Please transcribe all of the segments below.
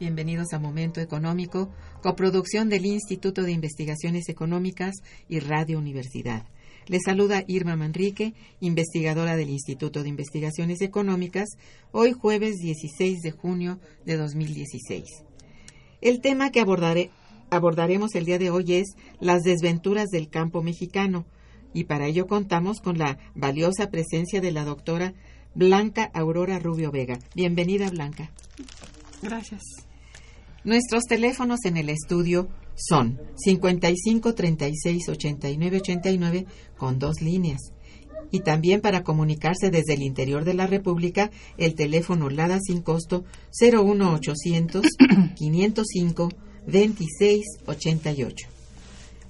Bienvenidos a Momento Económico, coproducción del Instituto de Investigaciones Económicas y Radio Universidad. Les saluda Irma Manrique, investigadora del Instituto de Investigaciones Económicas, hoy jueves 16 de junio de 2016. El tema que abordaremos el día de hoy es las desventuras del campo mexicano, y para ello contamos con la valiosa presencia de la doctora Blanca Aurora Rubio Vega. Bienvenida, Blanca. Gracias. Nuestros teléfonos en el estudio son 55 36 89 89 con dos líneas. Y también para comunicarse desde el interior de la República, el teléfono LADA sin costo 01800 505 26 88.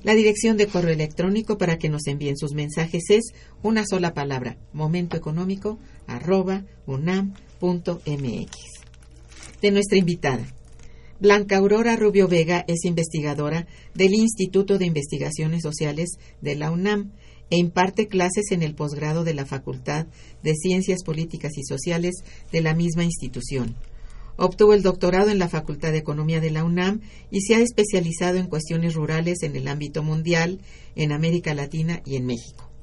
La dirección de correo electrónico para que nos envíen sus mensajes es una sola palabra, momentoeconómico arroba unam.mx. De nuestra invitada. Blanca Aurora Rubio Vega es investigadora del Instituto de Investigaciones Sociales de la UNAM e imparte clases en el posgrado de la Facultad de Ciencias Políticas y Sociales de la misma institución. Obtuvo el doctorado en la Facultad de Economía de la UNAM y se ha especializado en cuestiones rurales en el ámbito mundial, en América Latina y en México.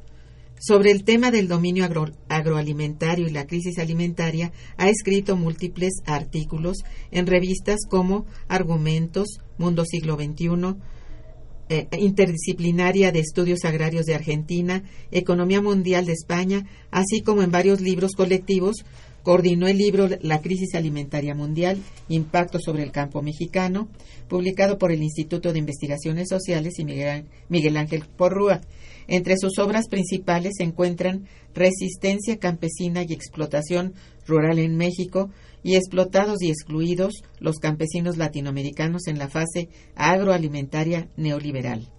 Sobre el tema del dominio agroalimentario y la crisis alimentaria, ha escrito múltiples artículos en revistas como Argumentos, Mundo Siglo XXI, eh, Interdisciplinaria de Estudios Agrarios de Argentina, Economía Mundial de España, así como en varios libros colectivos. Coordinó el libro La crisis alimentaria mundial, Impacto sobre el campo mexicano, publicado por el Instituto de Investigaciones Sociales y Miguel Ángel Porrúa entre sus obras principales se encuentran Resistencia campesina y explotación rural en México y Explotados y excluidos los campesinos latinoamericanos en la fase agroalimentaria neoliberal.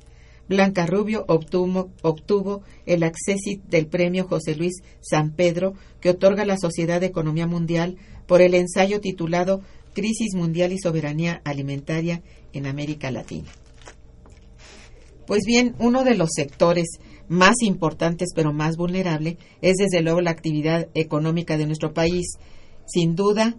Blanca Rubio obtuvo, el acceso del premio José Luis San Pedro que otorga la Sociedad de Economía Mundial por el ensayo titulado Crisis Mundial y Soberanía Alimentaria en América Latina. Pues bien, uno de los sectores más importantes pero más vulnerable es desde luego la actividad económica de nuestro país. Sin duda,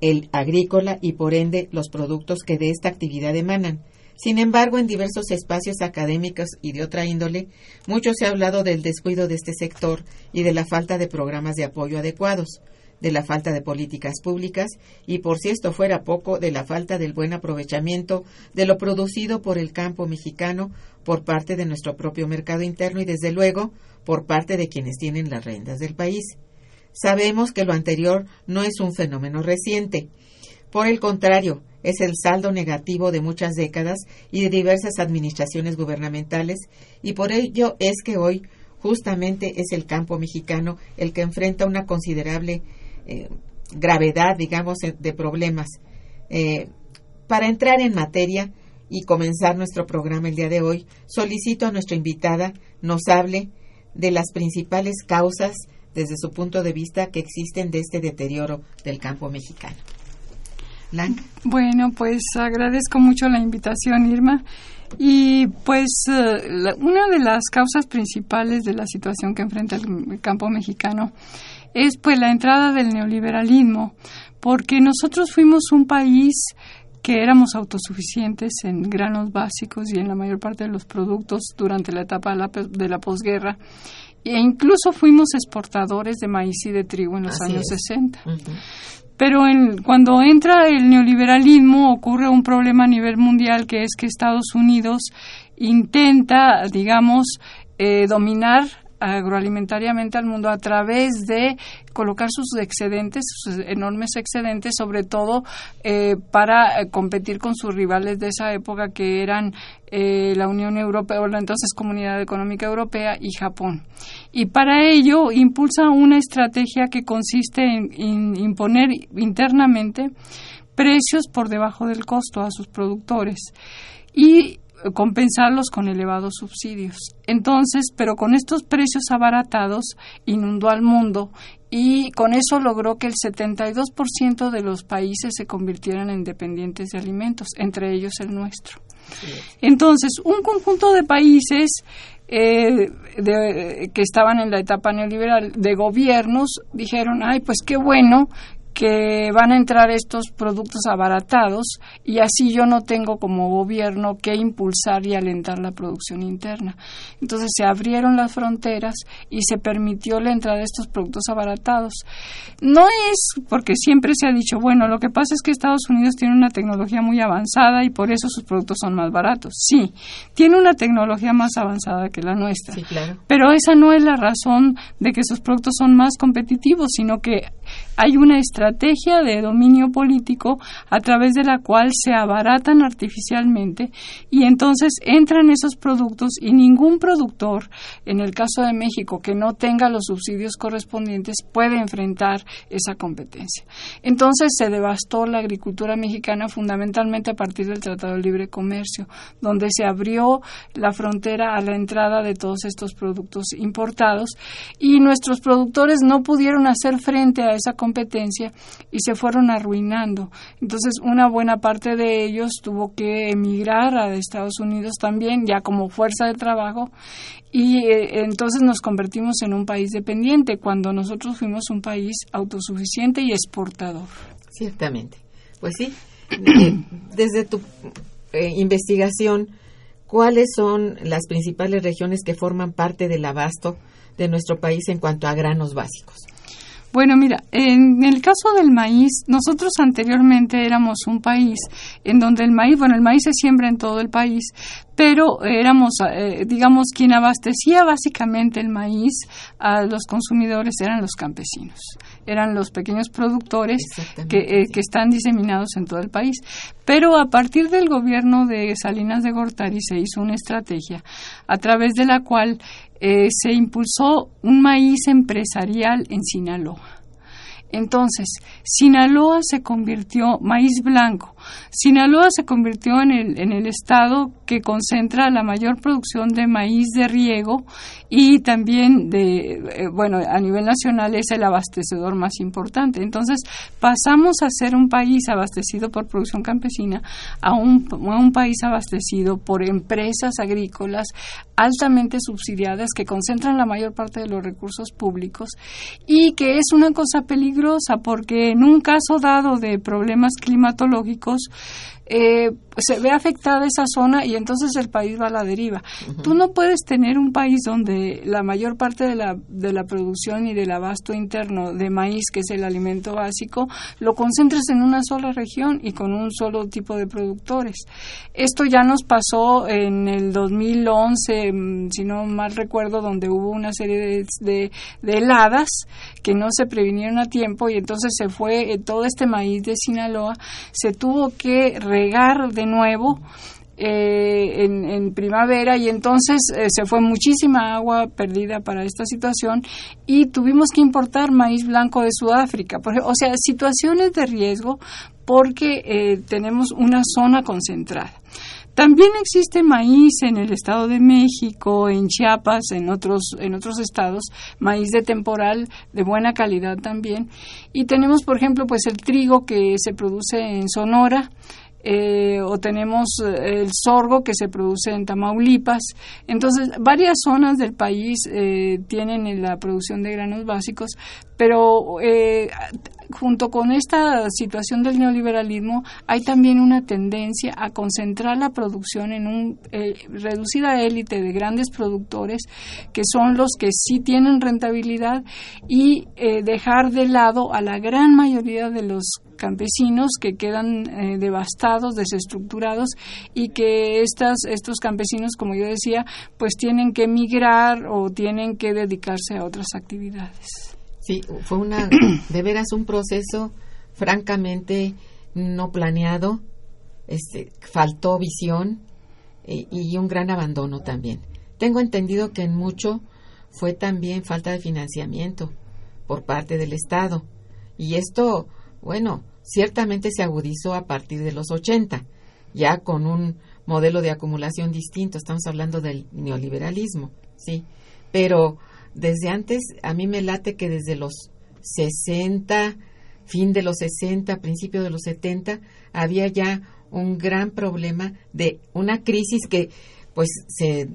el agrícola y por ende los productos que de esta actividad emanan. Sin embargo, en diversos espacios académicos y de otra índole, mucho se ha hablado del descuido de este sector y de la falta de programas de apoyo adecuados de la falta de políticas públicas y, por si esto fuera poco, de la falta del buen aprovechamiento de lo producido por el campo mexicano por parte de nuestro propio mercado interno y, desde luego, por parte de quienes tienen las rentas del país. Sabemos que lo anterior no es un fenómeno reciente. Por el contrario, es el saldo negativo de muchas décadas y de diversas administraciones gubernamentales, y por ello es que hoy justamente es el campo mexicano el que enfrenta una considerable eh, gravedad, digamos, de problemas. Eh, para entrar en materia, y comenzar nuestro programa el día de hoy, solicito a nuestra invitada nos hable de las principales causas desde su punto de vista que existen de este deterioro del campo mexicano. Bueno, pues agradezco mucho la invitación, Irma. Y pues eh, una de las causas principales de la situación que enfrenta el campo mexicano es pues la entrada del neoliberalismo, porque nosotros fuimos un país que éramos autosuficientes en granos básicos y en la mayor parte de los productos durante la etapa de la, posguerra e incluso fuimos exportadores de maíz y de trigo en los años 60. Pero cuando entra el neoliberalismo ocurre un problema a nivel mundial que es que Estados Unidos intenta, digamos, eh, dominar agroalimentariamente al mundo a través de colocar sus excedentes, sus enormes excedentes, sobre todo eh, para eh, competir con sus rivales de esa época que eran eh, la Unión Europea o la entonces Comunidad Económica Europea y Japón. Y para ello impulsa una estrategia que consiste en imponer internamente precios por debajo del costo a sus productores y compensarlos con elevados subsidios. Entonces, pero con estos precios abaratados, inundó al mundo y con eso logró que el 72% de los países se convirtieran en dependientes de alimentos, entre ellos el nuestro. Entonces, un conjunto de países eh, que estaban en la etapa neoliberal de gobiernos dijeron, ay, pues qué bueno que van a entrar estos productos abaratados y así yo no tengo como gobierno que impulsar y alentar la producción interna. Entonces se abrieron las fronteras y se permitió la entrada de estos productos abaratados. No es porque siempre se ha dicho, bueno, lo que pasa es que Estados Unidos tiene una tecnología muy avanzada y por eso sus productos son más baratos. Sí, tiene una tecnología más avanzada que la nuestra. Pero esa no es la razón de que sus productos son más competitivos, sino que hay una estrategia de dominio político a través de la cual se abaratan artificialmente y entonces entran esos productos y ningún productor, en el caso de México, que no tenga los subsidios correspondientes, puede enfrentar esa competencia. Entonces se devastó la agricultura mexicana fundamentalmente a partir del Tratado de Libre Comercio, donde se abrió la frontera a la entrada de todos estos productos importados y nuestros productores no pudieron hacer frente a esa competencia y se fueron arruinando. Entonces, una buena parte de ellos tuvo que emigrar a Estados Unidos también, ya como fuerza de trabajo, y eh, entonces nos convertimos en un país dependiente, cuando nosotros fuimos un país autosuficiente y exportador. Ciertamente. Pues sí, eh, desde tu eh, investigación, ¿cuáles son las principales regiones que forman parte del abasto de nuestro país en cuanto a granos básicos? Bueno, mira, en el caso del maíz, nosotros anteriormente éramos un país en donde el maíz, bueno, el maíz se siembra en todo el país, pero éramos, eh, digamos, quien abastecía básicamente el maíz a los consumidores eran los campesinos, eran los pequeños productores que, eh, que están diseminados en todo el país. Pero a partir del gobierno de Salinas de Gortari se hizo una estrategia a través de la cual eh, se impulsó un maíz empresarial en Sinaloa. Entonces, Sinaloa se convirtió, maíz blanco, Sinaloa se convirtió en el, en el estado que concentra la mayor producción de maíz de riego y también de, eh, bueno, a nivel nacional es el abastecedor más importante. Entonces, pasamos a ser un país abastecido por producción campesina a un, a un país abastecido por empresas agrícolas altamente subsidiadas que concentran la mayor parte de los recursos públicos y que es una cosa peligrosa porque en un caso dado de problemas climatológicos años eh, se ve afectada esa zona y entonces el país va a la deriva. Tú no puedes tener un país donde la mayor parte de la, de la producción y del abasto interno de maíz, que es el alimento básico, lo concentres en una sola región y con un solo tipo de productores. Esto ya nos pasó en el 2011, mm, si no mal recuerdo, donde hubo una serie de, de, heladas que no se previnieron a tiempo y entonces se fue eh, todo este maíz de Sinaloa, se tuvo que regar de nuevo eh, en, primavera y entonces eh, se fue muchísima agua perdida para esta situación y tuvimos que importar maíz blanco de Sudáfrica. o sea, situaciones de riesgo porque eh, tenemos una zona concentrada. También existe maíz en el Estado de México, en Chiapas, en otros, en otros estados, maíz de temporal de buena calidad también. Y tenemos, por ejemplo, pues el trigo que se produce en Sonora, eh, o tenemos eh, el sorgo que se produce en Tamaulipas. Entonces, varias zonas del país eh, tienen la producción de granos básicos, pero junto con esta situación del neoliberalismo hay también una tendencia a concentrar la producción en una reducida élite de grandes productores que son los que sí tienen rentabilidad y dejar de lado a la gran mayoría de los campesinos que quedan eh, devastados, desestructurados y que estas, estos campesinos, como yo decía, pues tienen que emigrar o tienen que dedicarse a otras actividades. Sí, fue una, de veras un proceso francamente no planeado, este, faltó visión eh, y un gran abandono también. Tengo entendido que en mucho fue también falta de financiamiento por parte del Estado. Y esto, bueno, ciertamente se agudizó a partir de los 80, ya con un modelo de acumulación distinto, estamos hablando del neoliberalismo, ¿sí? Pero desde antes, a mí me late que desde los 60, fin de los 60, principio de los 70, había ya un gran problema de una crisis que pues se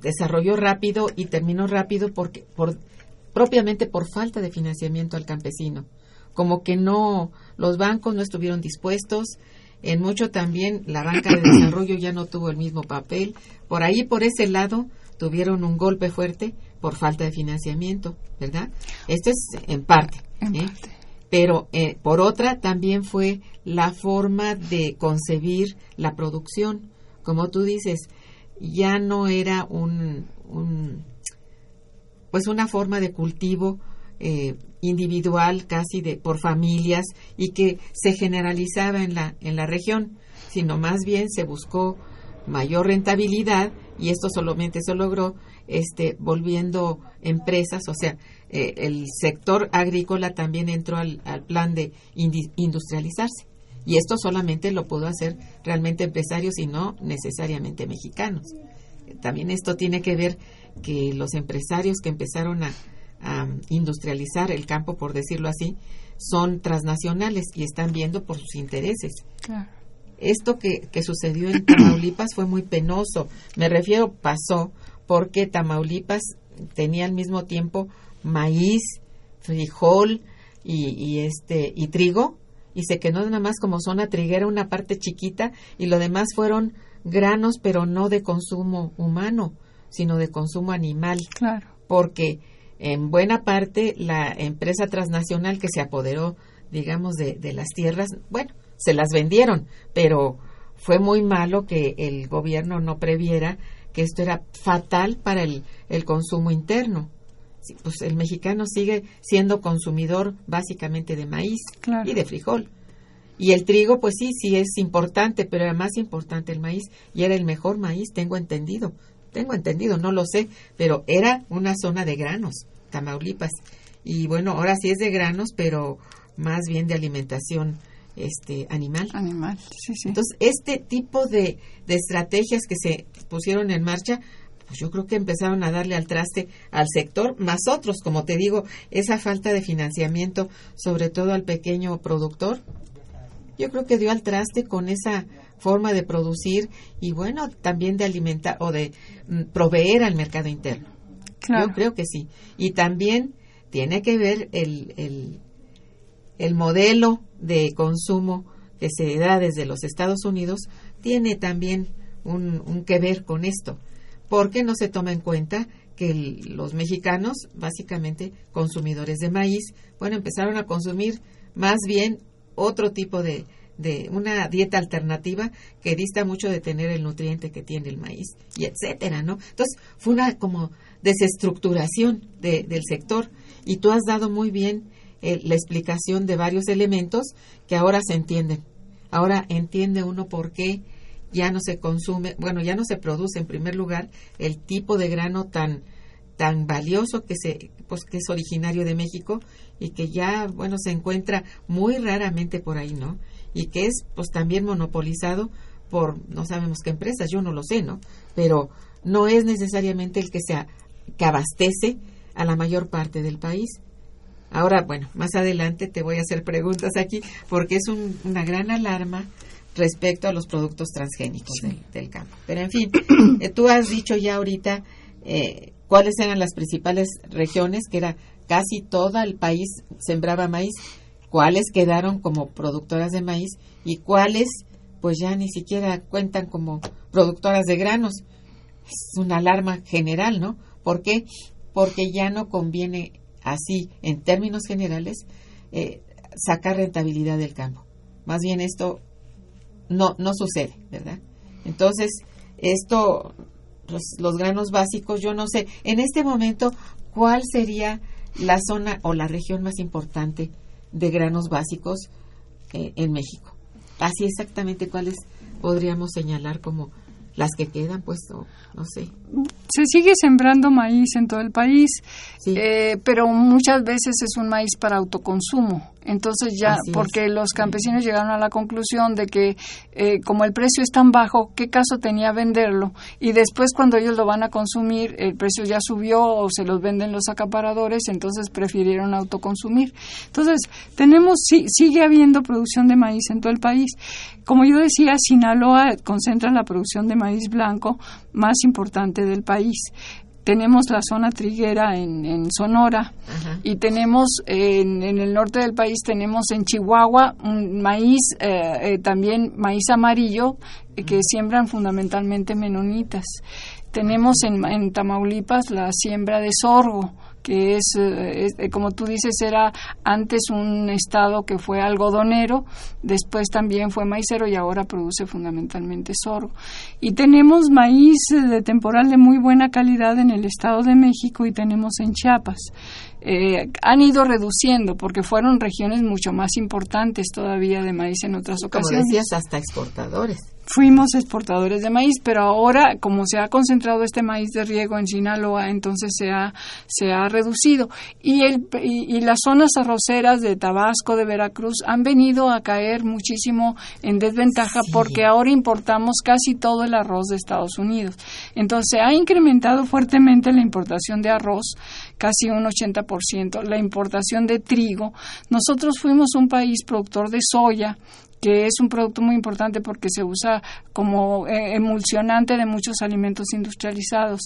desarrolló rápido y terminó rápido porque por propiamente por falta de financiamiento al campesino. Como que no, los bancos no estuvieron dispuestos, en mucho también la banca de desarrollo ya no tuvo el mismo papel, por ahí, por ese lado, tuvieron un golpe fuerte por falta de financiamiento, ¿verdad? Esto es en parte. ¿eh? Pero eh, por otra también fue la forma de concebir la producción. Como tú dices, ya no era un, un pues una forma de cultivo eh, individual casi de por familias y que se generalizaba en la en la región sino más bien se buscó mayor rentabilidad y esto solamente se logró este volviendo empresas o sea eh, el sector agrícola también entró al, al plan de industrializarse y esto solamente lo pudo hacer realmente empresarios y no necesariamente mexicanos también esto tiene que ver que los empresarios que empezaron a, a industrializar el campo, por decirlo así, son transnacionales y están viendo por sus intereses. Esto que, que sucedió en Tamaulipas fue muy penoso. Me refiero, pasó porque Tamaulipas tenía al mismo tiempo maíz, frijol y, y, este y trigo y se quedó nada más como zona triguera una parte chiquita y lo demás fueron granos pero no de consumo humano sino de consumo animal. Claro. Porque en buena parte la empresa transnacional que se apoderó, digamos, de, de las tierras, bueno, se las vendieron, pero fue muy malo que el gobierno no previera que esto era fatal para el, el consumo interno. pues el mexicano sigue siendo consumidor básicamente de maíz y de frijol. Y el trigo, pues sí, sí es importante, pero era más importante el maíz y era el mejor maíz, tengo entendido tengo entendido, no lo sé, pero era una zona de granos, Tamaulipas. Y bueno, ahora sí es de granos, pero más bien de alimentación este animal. Animal, sí, sí. Entonces, este tipo de, de estrategias que se pusieron en marcha, pues yo creo que empezaron a darle al traste al sector, más otros, como te digo, esa falta de financiamiento, sobre todo al pequeño productor, yo creo que dio al traste con esa forma de producir y bueno, también de alimentar o de mm, proveer al mercado interno. Yo creo que sí. Y también tiene que ver el, el, el modelo de consumo que se da desde los Estados Unidos, tiene también un, que ver con esto, porque no se toma en cuenta que los mexicanos, básicamente consumidores de maíz, bueno, empezaron a consumir más bien otro tipo de, de una dieta alternativa que dista mucho de tener el nutriente que tiene el maíz y etcétera, ¿no? Entonces fue una como desestructuración de, del sector y tú has dado muy bien eh, la explicación de varios elementos que ahora se entienden. Ahora entiende uno por qué ya no se consume, bueno, ya no se produce en primer lugar el tipo de grano tan tan valioso que se pues que es originario de México y que ya bueno se encuentra muy raramente por ahí, ¿no? y que es pues también monopolizado por no sabemos qué empresas, yo no lo sé, ¿no? Pero no es necesariamente el que sea que abastece a la mayor parte del país. Ahora, bueno, más adelante te voy a hacer preguntas aquí porque es una gran alarma respecto a los productos transgénicos del, campo. Pero en fin, eh, tú has dicho ya ahorita eh, cuáles eran las principales regiones, que era casi todo el país sembraba maíz, cuáles quedaron como productoras de maíz y cuáles pues ya ni siquiera cuentan como productoras de granos. Es una alarma general, ¿no? ¿Por qué? Porque ya no conviene así, en términos generales, eh, sacar rentabilidad del campo. Más bien esto no, no sucede, ¿verdad? Entonces, esto, los, granos básicos, yo no sé, en este momento, ¿cuál sería la zona o la región más importante de granos básicos eh, en México? Así exactamente cuáles podríamos señalar como las que quedan, pues, no sé. Se sigue sembrando maíz en todo el país, eh, pero muchas veces es un maíz para autoconsumo. Entonces ya, porque los campesinos llegaron a la conclusión de que eh, como el precio es tan bajo, ¿qué caso tenía venderlo? Y después cuando ellos lo van a consumir, el precio ya subió o se los venden los acaparadores, entonces prefirieron autoconsumir. Entonces, tenemos, sí, sigue habiendo producción de maíz en todo el país. Como yo decía, Sinaloa concentra la producción de maíz blanco más importante del país tenemos la zona triguera en, Sonora y tenemos en, el norte del país tenemos en Chihuahua un maíz eh, eh, también maíz amarillo eh, que siembran fundamentalmente menonitas. Tenemos en, en Tamaulipas la siembra de sorgo que es, eh, eh, como tú dices, era antes un estado que fue algodonero, después también fue maicero y ahora produce fundamentalmente sorgo. Y tenemos maíz de temporal de muy buena calidad en el Estado de México y tenemos en Chiapas. Eh, han ido reduciendo porque fueron regiones mucho más importantes todavía de maíz en otras ocasiones. Como decías, hasta exportadores fuimos exportadores de maíz, pero ahora como se ha concentrado este maíz de riego en Sinaloa, entonces se ha, se ha reducido. Y, el, y, las zonas arroceras de Tabasco, de Veracruz, han venido a caer muchísimo en desventaja porque ahora importamos casi todo el arroz de Estados Unidos. Entonces se ha incrementado fuertemente la importación de arroz, casi un 80%, la importación de trigo. Nosotros fuimos un país productor de soya, que es un producto muy importante porque se usa como eh, emulsionante de muchos alimentos industrializados.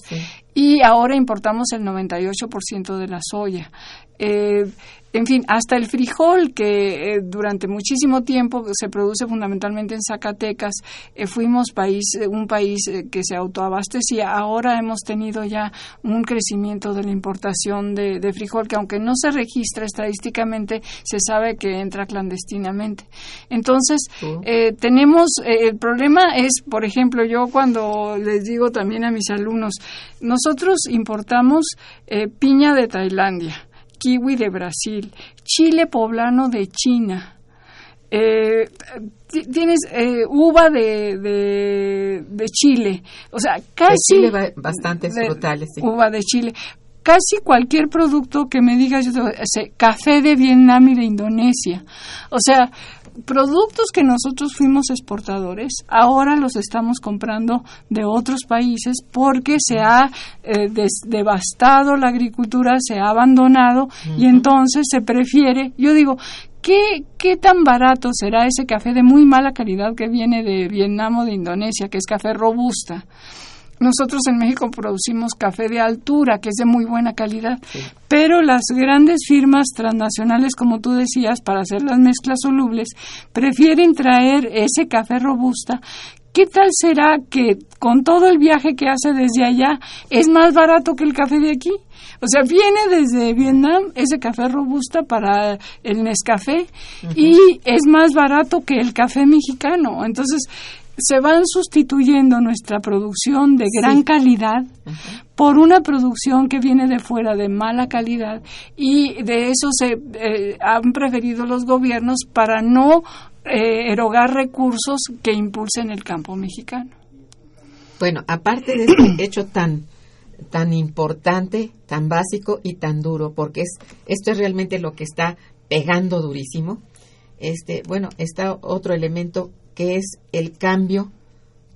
Y ahora importamos el 98% de la soya. Eh, en fin, hasta el frijol, que eh, durante muchísimo tiempo se produce fundamentalmente en Zacatecas, eh, fuimos país, un país que se autoabastecía. Ahora hemos tenido ya un crecimiento de la importación de, frijol, que aunque no se registra estadísticamente, se sabe que entra clandestinamente. Entonces, tenemos, el problema es, por ejemplo, yo cuando les digo también a mis alumnos, nosotros importamos piña de Tailandia kiwi de Brasil, chile poblano de China. Eh, tienes eh, uva de, de, Chile, o sea, casi... De Chile bastantes frutales. Uva de Chile. Casi cualquier producto que me digas, café de Vietnam y de Indonesia. O sea, productos que nosotros fuimos exportadores, ahora los estamos comprando de otros países porque se ha eh, devastado la agricultura, se ha abandonado y entonces se prefiere, yo digo, ¿Qué, ¿Qué tan barato será ese café de muy mala calidad que viene de Vietnam o de Indonesia, que es café robusta? Nosotros en México producimos café de altura, que es de muy buena calidad, pero las grandes firmas transnacionales, como tú decías, para hacer las mezclas solubles, prefieren traer ese café robusta. ¿Qué tal será que con todo el viaje que hace desde allá es más barato que el café de aquí? O sea, viene desde Vietnam ese café robusta para el Nescafé y es más barato que el café mexicano. Entonces, se van sustituyendo nuestra producción de gran calidad por una producción que viene de fuera de mala calidad y de eso se eh, han preferido los gobiernos para no eh, erogar recursos que impulsen el campo mexicano. Bueno, aparte de este hecho tan tan importante, tan básico y tan duro, porque es esto es realmente lo que está pegando durísimo. Este, bueno, está otro elemento que es el cambio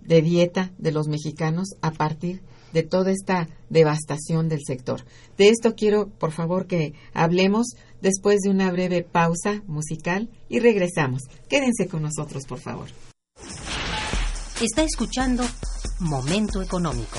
de dieta de los mexicanos a partir de toda esta devastación del sector. De esto quiero, por favor, que hablemos después de una breve pausa musical y regresamos. Quédense con nosotros, por favor. Está escuchando Momento Económico.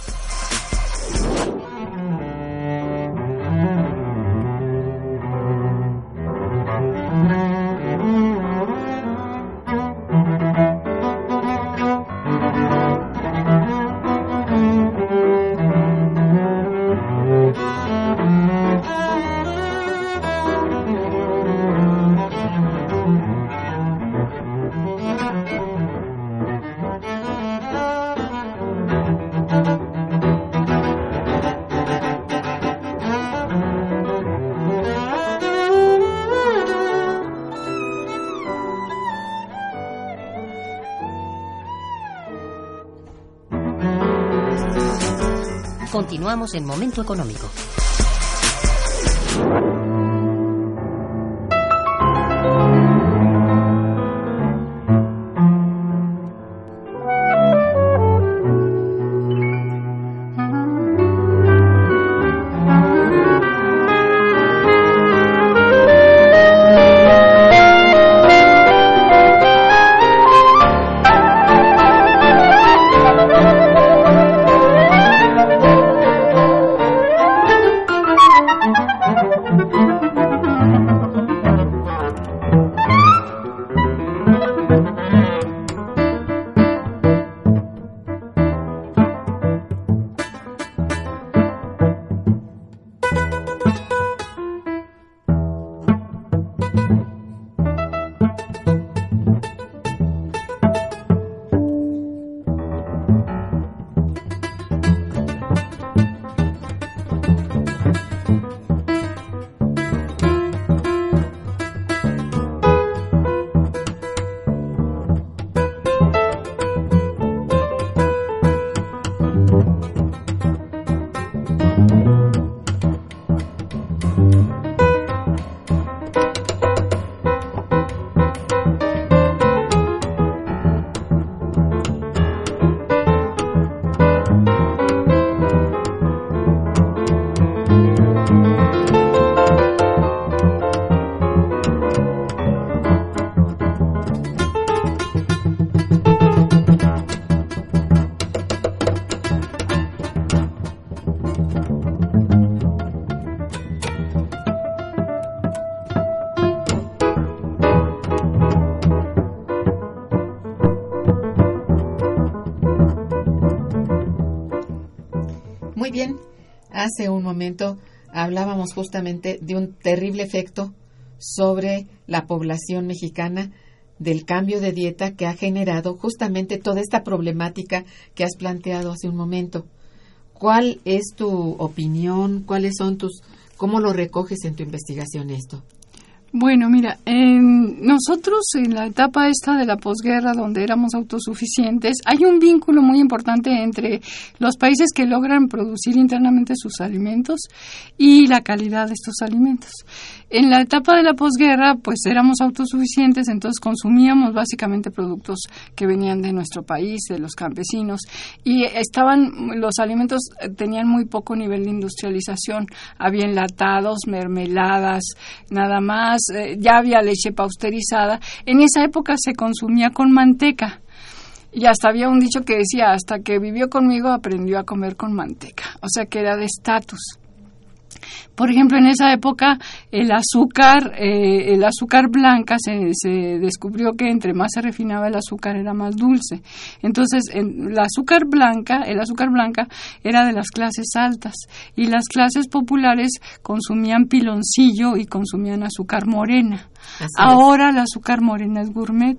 Continuamos en Momento Económico. Hace un momento hablábamos justamente de un terrible efecto sobre la población mexicana del cambio de dieta que ha generado justamente toda esta problemática que has planteado hace un momento. ¿Cuál es tu opinión? ¿Cuáles son tus cómo lo recoges en tu investigación esto? Bueno, mira, nosotros en la etapa esta de la posguerra, donde éramos autosuficientes, hay un vínculo muy importante entre los países que logran producir internamente sus alimentos y la calidad de estos alimentos. En la etapa de la posguerra, pues éramos autosuficientes, entonces consumíamos básicamente productos que venían de nuestro país, de los campesinos, y estaban, los alimentos tenían muy poco nivel de industrialización, había enlatados, mermeladas, nada más, eh, ya había leche pausterizada. En esa época se consumía con manteca. Y hasta había un dicho que decía, hasta que vivió conmigo aprendió a comer con manteca. O sea que era de estatus. Por ejemplo, en esa época el azúcar, eh, el azúcar blanca se, se, descubrió que entre más se refinaba el azúcar era más dulce. Entonces, el azúcar blanca, el azúcar blanca era de las clases altas y las clases populares consumían piloncillo y consumían azúcar morena. Así Ahora es. el azúcar morena es gourmet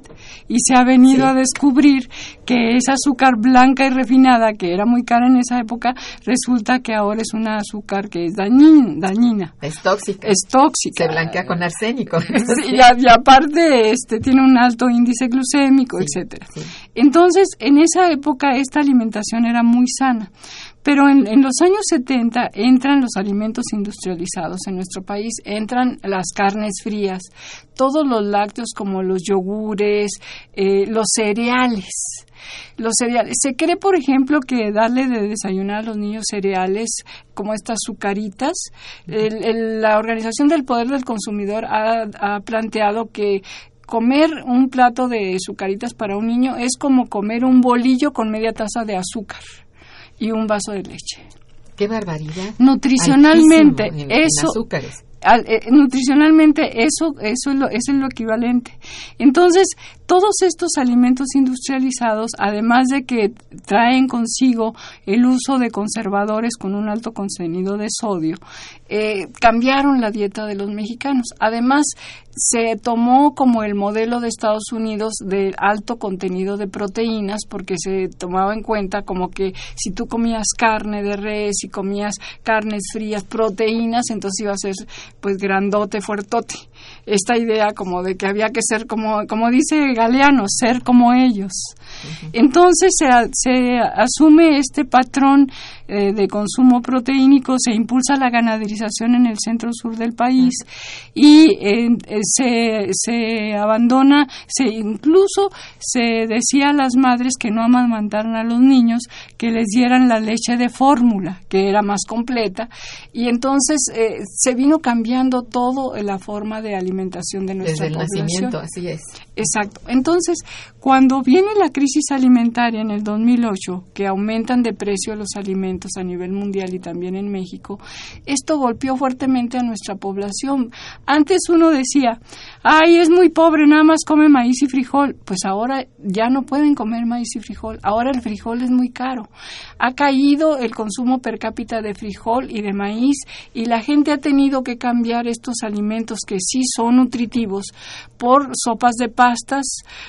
y se ha venido sí. a descubrir que esa azúcar blanca y refinada, que era muy cara en esa época, resulta que ahora es una azúcar que es dañina. dañina. Es tóxica. Es tóxica. Se blanquea con arsénico. Sí, y, y, aparte este, tiene un alto índice glucémico, sí, etcétera. Entonces, en esa época esta alimentación era muy sana. Pero en, en, los años 70 entran los alimentos industrializados en nuestro país, entran las carnes frías, todos los lácteos como los yogures, eh, los cereales. Los cereales. Se cree, por ejemplo, que darle de desayunar a los niños cereales como estas azucaritas, el, el, la Organización del Poder del Consumidor ha, ha planteado que comer un plato de azucaritas para un niño es como comer un bolillo con media taza de azúcar y un vaso de leche. ¡Qué barbaridad! Nutricionalmente, en, eso... En azúcares. Al, eh, nutricionalmente eso eso es lo, eso es lo equivalente entonces todos estos alimentos industrializados además de que traen consigo el uso de conservadores con un alto contenido de sodio eh, cambiaron la dieta de los mexicanos además se tomó como el modelo de Estados Unidos de alto contenido de proteínas porque se tomaba en cuenta como que si tú comías carne de res y comías carnes frías, proteínas, entonces iba a ser pues grandote, fuertote. Esta idea como de que había que ser como, como dice Galeano, ser como ellos. Uh -huh. Entonces se, se, asume este patrón eh, de consumo proteínico, se impulsa la ganaderización en el centro sur del país uh -huh. y eh, se, se abandona, se incluso se decía a las madres que no amamantaran a los niños, que les dieran la leche de fórmula, que era más completa, y entonces eh, se vino cambiando todo la forma de alimentación de nuestra Desde población. el nacimiento, así es. Exacto. Entonces, cuando viene la crisis alimentaria en el 2008, que aumentan de precio los alimentos a nivel mundial y también en México, esto golpeó fuertemente a nuestra población. Antes uno decía, ay, es muy pobre, nada más come maíz y frijol. Pues ahora ya no pueden comer maíz y frijol. Ahora el frijol es muy caro. Ha caído el consumo per cápita de frijol y de maíz y la gente ha tenido que cambiar estos alimentos que sí son nutritivos por sopas de pastas.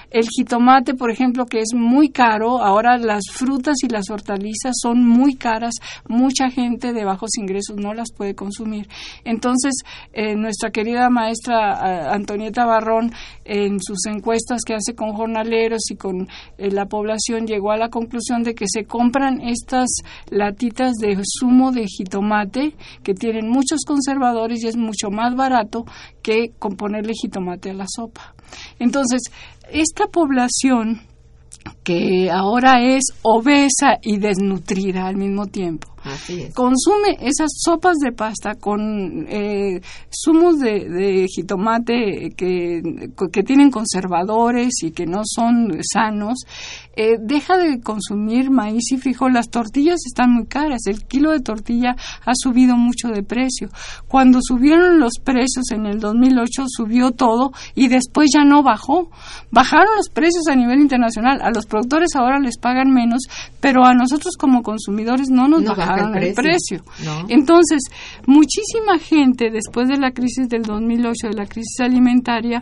El jitomate, por ejemplo, que es muy caro. Ahora las frutas y las hortalizas son muy caras. Mucha gente de bajos ingresos no las puede consumir. Entonces, eh, nuestra querida maestra Antonieta Barrón, en sus encuestas que hace con jornaleros y con eh, la población, llegó a la conclusión de que se compran estas latitas de zumo de jitomate que tienen muchos conservadores y es mucho más barato que con ponerle jitomate a la sopa. Entonces, esta población que ahora es obesa y desnutrida al mismo tiempo. Consume esas sopas de pasta con eh, zumos de, de jitomate que, que, tienen conservadores y que no son sanos. Eh, deja de consumir maíz y frijol. Las tortillas están muy caras. El kilo de tortilla ha subido mucho de precio. Cuando subieron los precios en el 2008, subió todo y después ya no bajó. Bajaron los precios a nivel internacional. A los productores ahora les pagan menos, pero a nosotros como consumidores no nos no bajaron el precio. El precio. No. Entonces, muchísima gente después de la crisis del 2008, de la crisis alimentaria,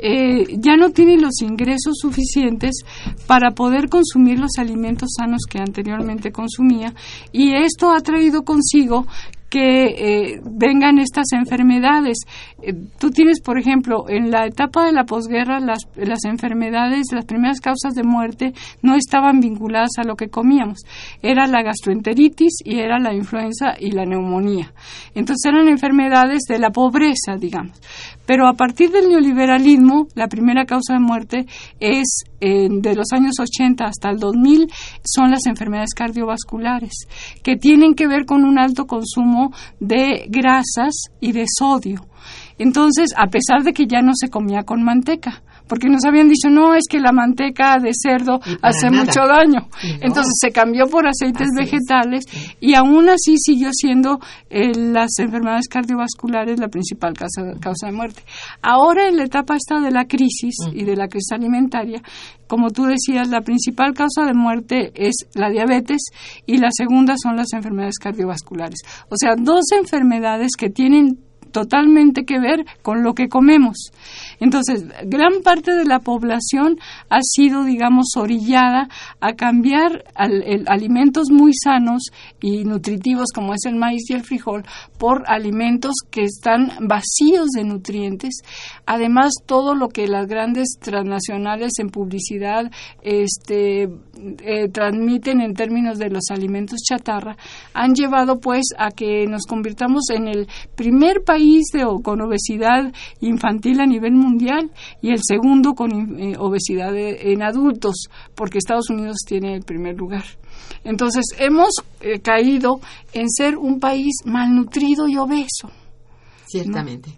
eh, ya no tiene los ingresos suficientes para poder consumir los alimentos sanos que anteriormente consumía y esto ha traído consigo que eh, vengan estas enfermedades. Eh, tú tienes, por ejemplo, en la etapa de la posguerra, las, las enfermedades, las primeras causas de muerte no estaban vinculadas a lo que comíamos. Era la gastroenteritis y era la influenza y la neumonía. Entonces eran enfermedades de la pobreza, digamos. Pero a partir del neoliberalismo, la primera causa de muerte es eh, de los años 80 hasta el 2000 son las enfermedades cardiovasculares, que tienen que ver con un alto consumo de grasas y de sodio. Entonces, a pesar de que ya no se comía con manteca, porque nos habían dicho, no, es que la manteca de cerdo hace mucho daño. Entonces se cambió por aceites vegetales y aún así siguió siendo eh, las enfermedades cardiovasculares la principal causa, causa, de muerte. Ahora en la etapa esta de la crisis y de la crisis alimentaria, como tú decías, la principal causa de muerte es la diabetes y la segunda son las enfermedades cardiovasculares. O sea, dos enfermedades que tienen totalmente que ver con lo que comemos. Entonces, gran parte de la población ha sido, digamos, orillada a cambiar alimentos muy sanos y nutritivos como es el maíz y el frijol por alimentos que están vacíos de nutrientes. Además, todo lo que las grandes transnacionales en publicidad este, eh, transmiten en términos de los alimentos chatarra han llevado pues a que nos convirtamos en el primer país de, con obesidad infantil a nivel mundial y el segundo con eh, obesidad en adultos, porque Estados Unidos tiene el primer lugar. Entonces, hemos eh, caído en ser un país malnutrido y obeso. Ciertamente.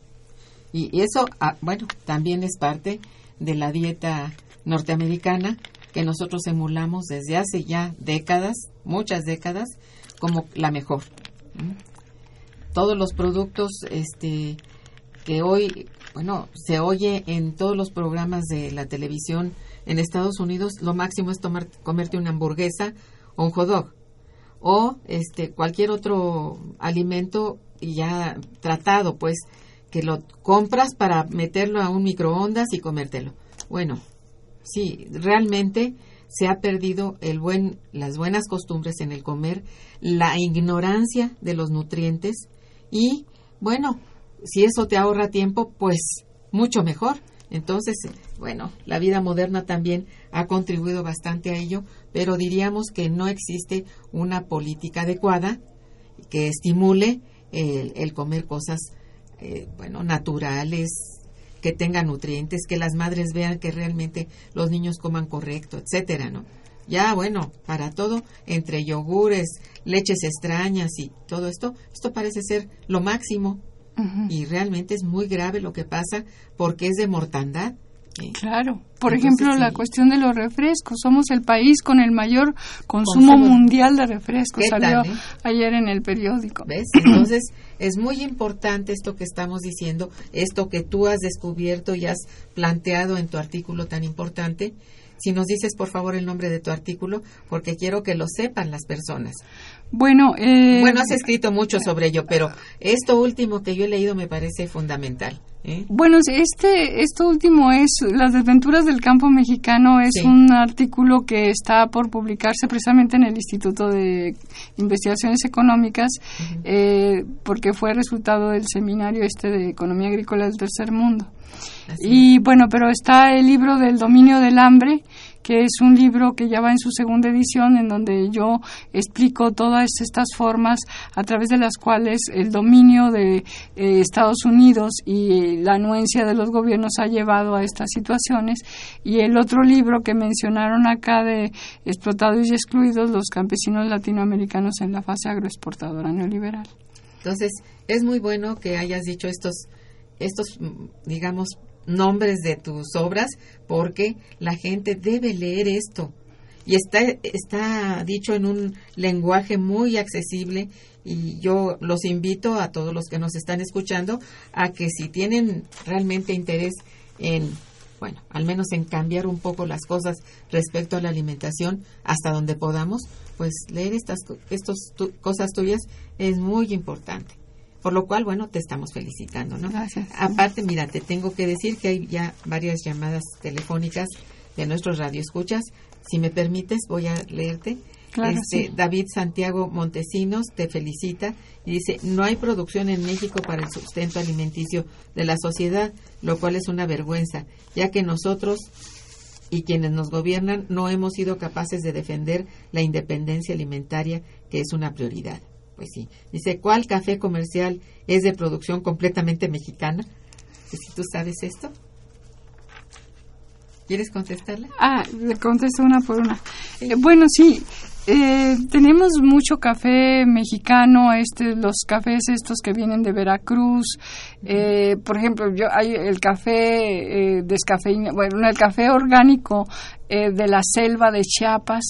Y, eso, ah, bueno, también es parte de la dieta norteamericana que nosotros emulamos desde hace ya décadas, muchas décadas, como la mejor. Todos los productos este, que hoy, bueno, se oye en todos los programas de la televisión en Estados Unidos, lo máximo es tomar, comerte una hamburguesa o un hot dog o este cualquier otro alimento ya tratado, pues que lo compras para meterlo a un microondas y comértelo. Bueno, sí, realmente se ha perdido el buen, las buenas costumbres en el comer, la ignorancia de los nutrientes y, bueno, si eso te ahorra tiempo, pues mucho mejor. Entonces, bueno, la vida moderna también ha contribuido bastante a ello, pero diríamos que no existe una política adecuada que estimule el, comer cosas, eh, bueno, naturales, que tengan nutrientes, que las madres vean que realmente los niños coman correcto, etcétera, ¿no? Ya, bueno, para todo, entre yogures, leches extrañas y todo esto, esto parece ser lo máximo. Y realmente es muy grave lo que pasa porque es de mortandad. Claro. Por ejemplo, la cuestión de los refrescos. Somos el país con el mayor consumo, mundial de refrescos. Salió eh? ayer en el periódico. ¿Ves? Entonces, es muy importante esto que estamos diciendo, esto que tú has descubierto y has planteado en tu artículo tan importante. Si nos dices, por favor, el nombre de tu artículo, porque quiero que lo sepan las personas. Bueno, eh, bueno, has escrito mucho sobre ello, pero esto último que yo he leído me parece fundamental. ¿eh? Bueno, este, esto último es Las desventuras del campo mexicano, es un artículo que está por publicarse precisamente en el Instituto de Investigaciones Económicas, eh, porque fue resultado del seminario este de Economía Agrícola del Tercer Mundo. Y bueno, pero está el libro del dominio del hambre, que es un libro que ya va en su segunda edición, en donde yo explico todas estas formas a través de las cuales el dominio de eh, Estados Unidos y la anuencia de los gobiernos ha llevado a estas situaciones. Y el otro libro que mencionaron acá de explotados y excluidos, los campesinos latinoamericanos en la fase agroexportadora neoliberal. Entonces, es muy bueno que hayas dicho estos, estos digamos, nombres de tus obras porque la gente debe leer esto. Y está, está dicho en un lenguaje muy accesible y yo los invito a todos los que nos están escuchando a que si tienen realmente interés en, bueno, al menos en cambiar un poco las cosas respecto a la alimentación hasta donde podamos, pues leer estas, estas cosas tuyas es muy importante. Por lo cual, bueno, te estamos felicitando, ¿no? Gracias. Aparte, mira, te tengo que decir que hay ya varias llamadas telefónicas de nuestros radioescuchas. Si me permites, voy a leerte. este, David Santiago Montesinos te felicita y dice, no hay producción en México para el sustento alimenticio de la sociedad, lo cual es una vergüenza, ya que nosotros y quienes nos gobiernan no hemos sido capaces de defender la independencia alimentaria, que es una prioridad. Pues sí. Dice, ¿cuál café comercial es de producción completamente mexicana? Si tú sabes esto. ¿Quieres contestarla? Ah, le contesto una por una. Eh, bueno, sí, eh, tenemos mucho café mexicano, este, los cafés estos que vienen de Veracruz. Eh, por ejemplo, yo hay el café eh, descafeinado, bueno, el café orgánico eh, de la selva de Chiapas,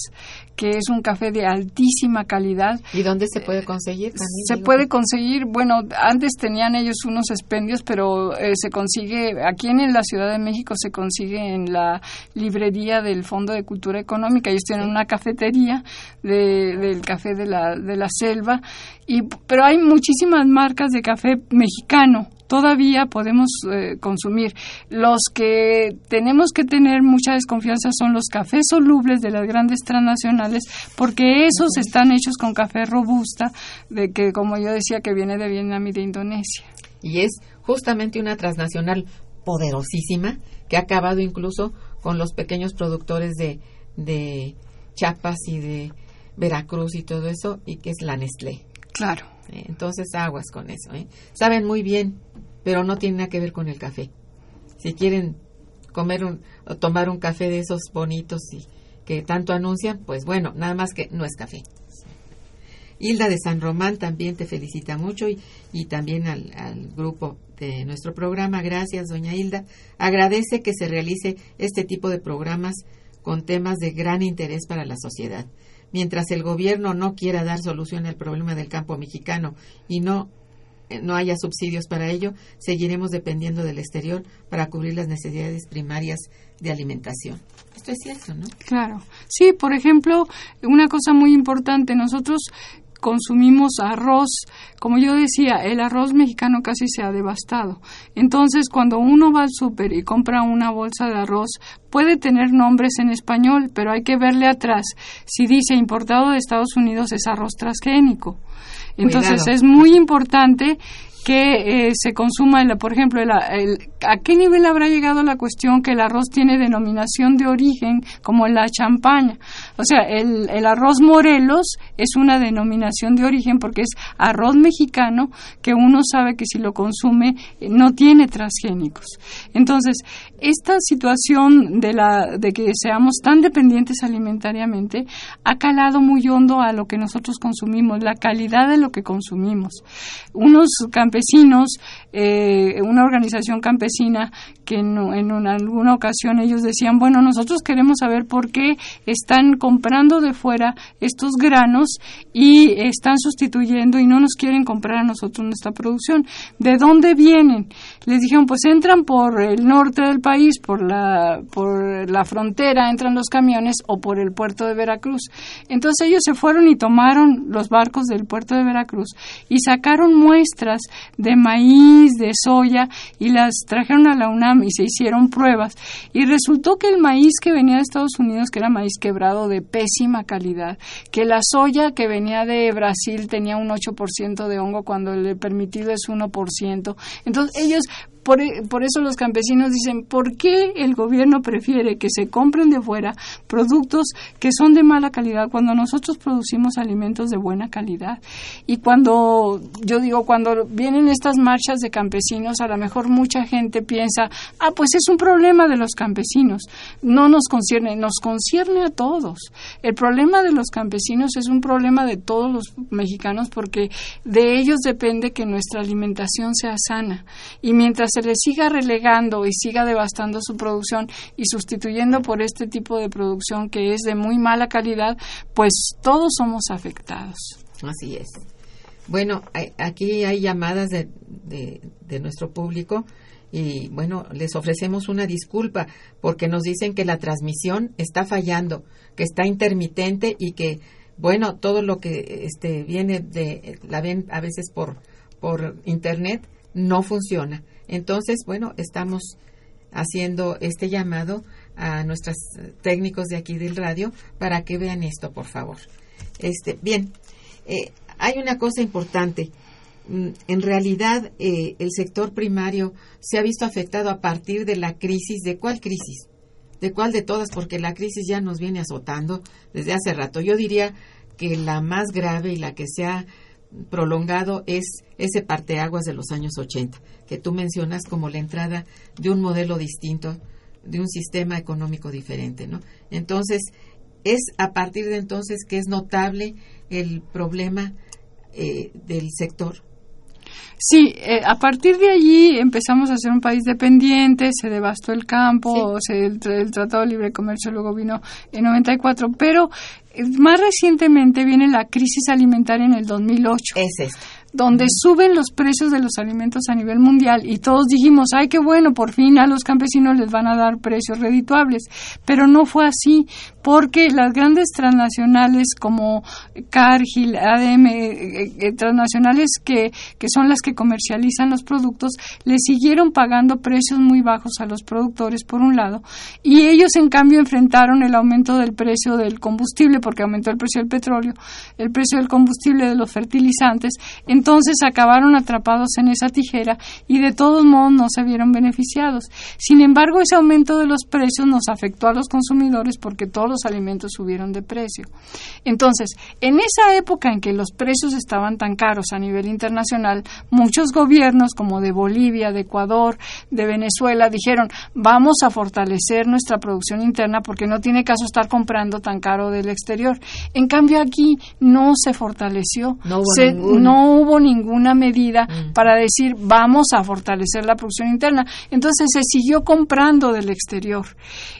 que es un café de altísima calidad. ¿Y dónde se puede conseguir también? Se Digo, puede conseguir, bueno, antes tenían ellos unos expendios, pero eh, se consigue, aquí en la Ciudad de México se consigue en la librería del Fondo de Cultura Económica. Ellos tienen una cafetería de- del café de la, de la selva, y, pero hay muchísimas marcas de café mexicano. Todavía podemos eh, consumir. Los que tenemos que tener mucha desconfianza son los cafés solubles de las grandes transnacionales, porque esos están hechos con café robusta, de que, como yo decía, que viene de Vietnam y de Indonesia. Y es justamente una transnacional poderosísima que ha acabado incluso con los pequeños productores de, de Chiapas y de Veracruz y todo eso, y que es la Nestlé. Claro. Eh, Entonces aguas con eso. ¿eh? Saben muy bien, pero no tiene nada que ver con el café. Si quieren comer un, o tomar un café de esos bonitos y que tanto anuncian, pues bueno, nada más que no es café. Hilda de San Román también te felicita mucho y, también al grupo de nuestro programa. Gracias, doña Hilda. Agradece que se realice este tipo de programas con temas de gran interés para la sociedad. Mientras el gobierno no quiera dar solución al problema del campo mexicano y no eh, no haya subsidios para ello, seguiremos dependiendo del exterior para cubrir las necesidades primarias de alimentación. Esto es cierto, ¿no? Claro. Sí, por ejemplo, una cosa muy importante, nosotros consumimos arroz, como yo decía, el arroz mexicano casi se ha devastado. Entonces, cuando uno va al súper y compra una bolsa de arroz, puede tener nombres en español, pero hay que verle atrás. Si dice importado de Estados Unidos es arroz transgénico. Entonces, Cuidado. es muy importante que eh, se consuma, el, por ejemplo, el- ¿a qué nivel habrá llegado la cuestión que el arroz tiene denominación de origen como la champaña? O sea, el, el arroz Morelos es una denominación de origen porque es arroz mexicano que uno sabe que si lo consume eh, no tiene transgénicos. Entonces, esta situación de, la, de que seamos tan dependientes alimentariamente ha calado muy hondo a lo que nosotros consumimos, la calidad de lo que consumimos. Unos campesinos, eh, una organización campesina que en, en una- alguna ocasión ellos decían, bueno, nosotros queremos saber por qué están comprando de fuera estos granos y están sustituyendo y no nos quieren comprar a nosotros nuestra producción. ¿De dónde vienen? Les dijeron, pues entran por el norte del país, por la, por la frontera, entran los camiones o por el puerto de Veracruz. Entonces ellos se fueron y tomaron los barcos del puerto de Veracruz y sacaron muestras de maíz, de soya y las trajeron a la UNAM y se hicieron pruebas. Y resultó que el maíz que venía de Estados Unidos, que era maíz quebrado de pésima calidad, que la soya que venía de Brasil tenía un 8% de hongo cuando el permitido es 1%. Entonces ellos por, e- por eso los campesinos dicen, ¿por qué el gobierno prefiere que se compren de fuera productos que son de mala calidad cuando nosotros producimos alimentos de buena calidad? Y cuando, yo digo, cuando vienen estas marchas de campesinos, a lo mejor mucha gente piensa, ah, pues es un problema de los campesinos. No nos concierne, nos concierne a todos. El problema de los campesinos es un problema de todos los mexicanos porque de ellos depende que nuestra alimentación sea sana. Y mientras se les siga relegando y siga devastando su producción y sustituyendo por este tipo de producción que es de muy mala calidad, pues todos somos afectados. Así es. Bueno, aquí hay llamadas de, de, de nuestro público y bueno, les ofrecemos una disculpa porque nos dicen que la transmisión está fallando, que está intermitente y que bueno, todo lo que este viene de la ven a veces por por internet no funciona. Entonces, bueno, estamos haciendo este llamado a nuestros técnicos de aquí del radio para que vean esto, por favor. Este, bien, eh, hay una cosa importante. Mm, En realidad, eh, el sector primario se ha visto afectado a partir de la crisis. ¿De cuál crisis? ¿De cuál de todas? Porque la crisis ya nos viene azotando desde hace rato. Yo diría que la más grave y la que se ha prolongado es ese parteaguas de los años 80, que tú mencionas como la entrada de un modelo distinto de un sistema económico diferente, ¿no? Entonces, es a partir de entonces que es notable el problema eh, del sector. Sí, eh, a partir de allí empezamos a ser un país dependiente, se devastó el campo, se, el, el, Tratado de Libre Comercio luego vino en 94, pero eh, más recientemente viene la crisis alimentaria en el 2008. Es esta donde suben los precios de los alimentos a nivel mundial y todos dijimos, ay, qué bueno, por fin a los campesinos les van a dar precios redituables. Pero no fue así, porque las grandes transnacionales como Cargill, ADM, eh, eh, transnacionales que, que son las que comercializan los productos, le siguieron pagando precios muy bajos a los productores, por un lado, y ellos, en cambio, enfrentaron el aumento del precio del combustible, porque aumentó el precio del petróleo, el precio del combustible, de los fertilizantes, entonces acabaron atrapados en esa tijera y de todos modos no se vieron beneficiados. Sin embargo, ese aumento de los precios nos afectó a los consumidores porque todos los alimentos subieron de precio. Entonces, en esa época en que los precios estaban tan caros a nivel internacional, muchos gobiernos como de Bolivia, de Ecuador, de Venezuela dijeron, vamos a fortalecer nuestra producción interna porque no tiene caso estar comprando tan caro del exterior. En cambio, aquí no se fortaleció. No hubo se, no hubo ninguna medida Mm. para decir vamos a fortalecer la producción interna. Entonces se siguió comprando del exterior.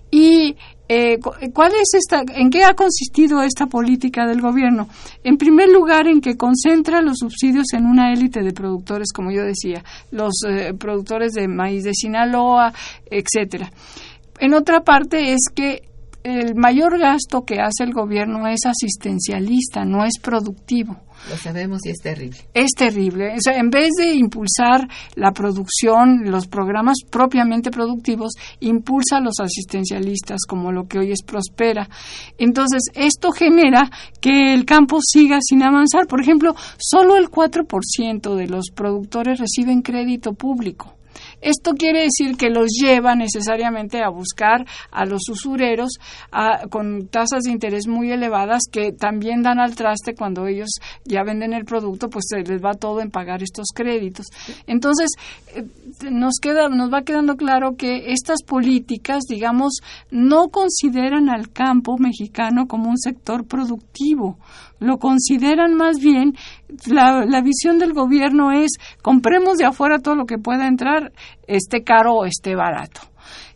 Y eh, cu- ¿cuál es esta, ¿En qué ha consistido esta política del gobierno? En primer lugar, en que concentra los subsidios en una élite de productores, como yo decía, los eh, productores de maíz de Sinaloa, etcétera. En otra parte es que el mayor gasto que hace el gobierno es asistencialista, no es productivo Lo sabemos y es terrible. es terrible. O sea, en vez de impulsar la producción, los programas propiamente productivos, impulsa a los asistencialistas, como lo que hoy es Prospera. Entonces, esto genera que el campo siga sin avanzar. Por ejemplo, solo el 4% de los productores reciben crédito público. Esto quiere decir que los lleva necesariamente a buscar a los usureros con tasas de interés muy elevadas que también dan al traste cuando ellos ya venden el producto, pues se les va todo en pagar estos créditos. Entonces, eh, nos queda nos va quedando claro que estas políticas, digamos, no consideran al campo mexicano como un sector productivo, lo consideran más bien la, la visión del gobierno es compremos de afuera todo lo que pueda entrar, esté caro o esté barato.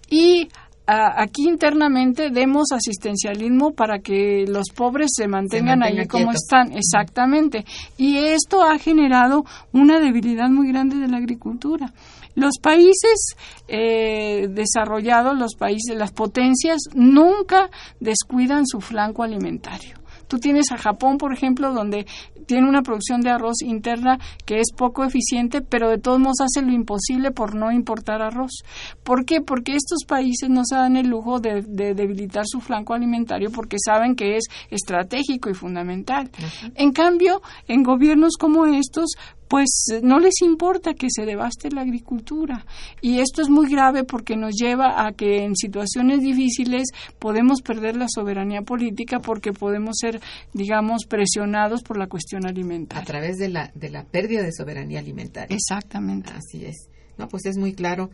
Y a- aquí internamente demos asistencialismo para que los pobres se mantengan mantenga ahí como están, exactamente. Y esto ha generado una debilidad muy grande de la agricultura. Los países eh, desarrollados, los países, las potencias, nunca descuidan su flanco alimentario. Tú tienes a Japón, por ejemplo, donde tiene una producción de arroz interna que es poco eficiente, pero de todos modos hace lo imposible por no importar arroz. ¿Por qué? Porque estos países no se dan el lujo de, de debilitar su flanco alimentario porque saben que es estratégico y fundamental. En cambio, en gobiernos como estos, pues no les importa que se devaste la agricultura. Y esto es muy grave porque nos lleva a que en situaciones difíciles podemos perder la soberanía política porque podemos ser, digamos, presionados por la cuestión A alimentaria. través de la, de la pérdida de soberanía alimentaria. Exactamente. Así es. No, pues es muy claro.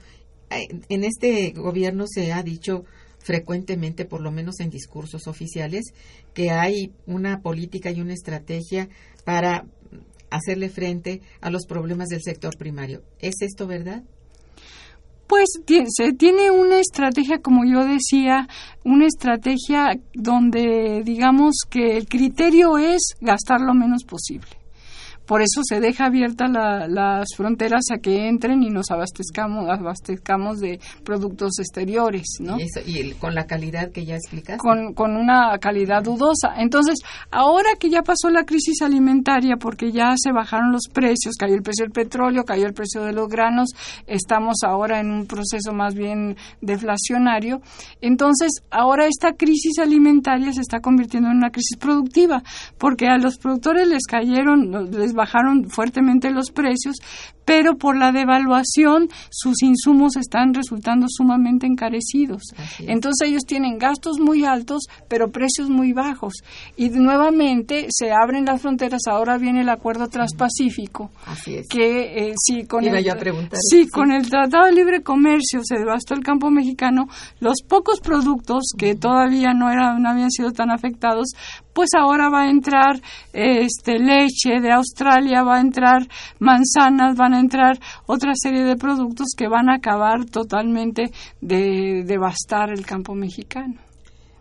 Eh, En este gobierno se ha dicho frecuentemente, por lo menos en discursos oficiales, que hay una política y una estrategia para hacerle frente a los problemas del sector primario. ¿Es esto verdad? Pues se tiene una estrategia, como yo decía, una estrategia donde digamos que el criterio es gastar lo menos posible. Por eso se deja abiertas la- las fronteras a que entren y nos abastezcamos, abastezcamos de productos exteriores, ¿no? Y, eso- y el- con la calidad que ya explicaste. con, con una calidad dudosa. Entonces, ahora que ya pasó la crisis alimentaria, porque ya se bajaron los precios, cayó el precio del petróleo, cayó el precio de los granos, estamos ahora en un proceso más bien deflacionario. Entonces, ahora esta crisis alimentaria se está convirtiendo en una crisis productiva, porque a los productores les cayeron, les bajaron fuertemente los precios, pero por la devaluación sus insumos están resultando sumamente encarecidos. Entonces ellos tienen gastos muy altos, pero precios muy bajos. Y nuevamente se abren las fronteras, ahora viene el acuerdo transpacífico, que eh, si con el, sí, con el Tratado de Libre Comercio se devastó el campo mexicano, los pocos productos que todavía no, eran, no habían sido tan afectados, pues ahora va a entrar este, leche de Australia, va a entrar manzanas, van a entrar otra serie de productos que van a acabar totalmente de devastar el campo mexicano.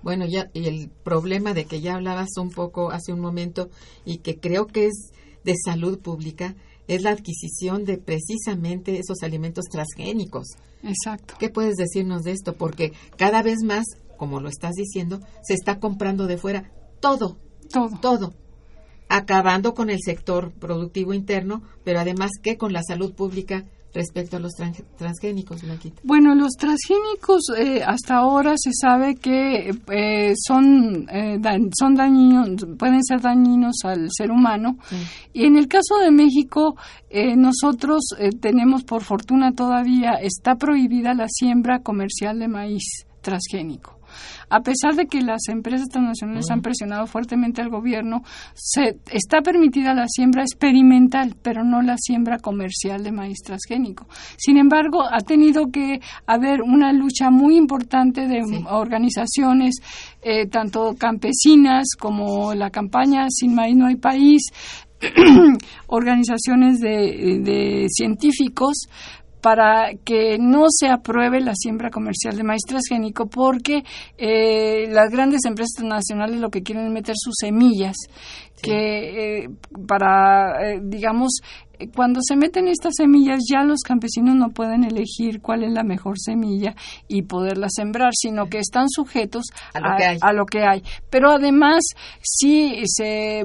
Bueno, ya y el problema de que ya hablabas un poco hace un momento y que creo que es de salud pública es la adquisición de precisamente esos alimentos transgénicos. Exacto. ¿Qué puedes decirnos de esto? Porque cada vez más, como lo estás diciendo, se está comprando de fuera todo. Todo. Todo. Acabando con el sector productivo interno, pero además que con la salud pública respecto a los transgénicos, Blanquita? Bueno, los transgénicos eh, hasta ahora se sabe que eh, son, eh, son dañinos, pueden ser dañinos al ser humano. Y en el caso de México, nosotros tenemos, por fortuna todavía, está prohibida la siembra comercial de maíz transgénico a pesar de que las empresas transnacionales han presionado fuertemente al gobierno, se, está permitida la siembra experimental, pero no la siembra comercial de maíz transgénico. Sin embargo, ha tenido que haber una lucha muy importante de organizaciones, eh, tanto campesinas como la campaña Sin Maíz No hay País, organizaciones de científicos para que no se apruebe la siembra comercial de maíz transgénico porque eh, las grandes empresas nacionales lo que quieren es meter sus semillas que eh, para eh, digamos cuando se meten estas semillas ya los campesinos no pueden elegir cuál es la mejor semilla y poderla sembrar, sino que están sujetos a lo, que, hay. Pero además, si se,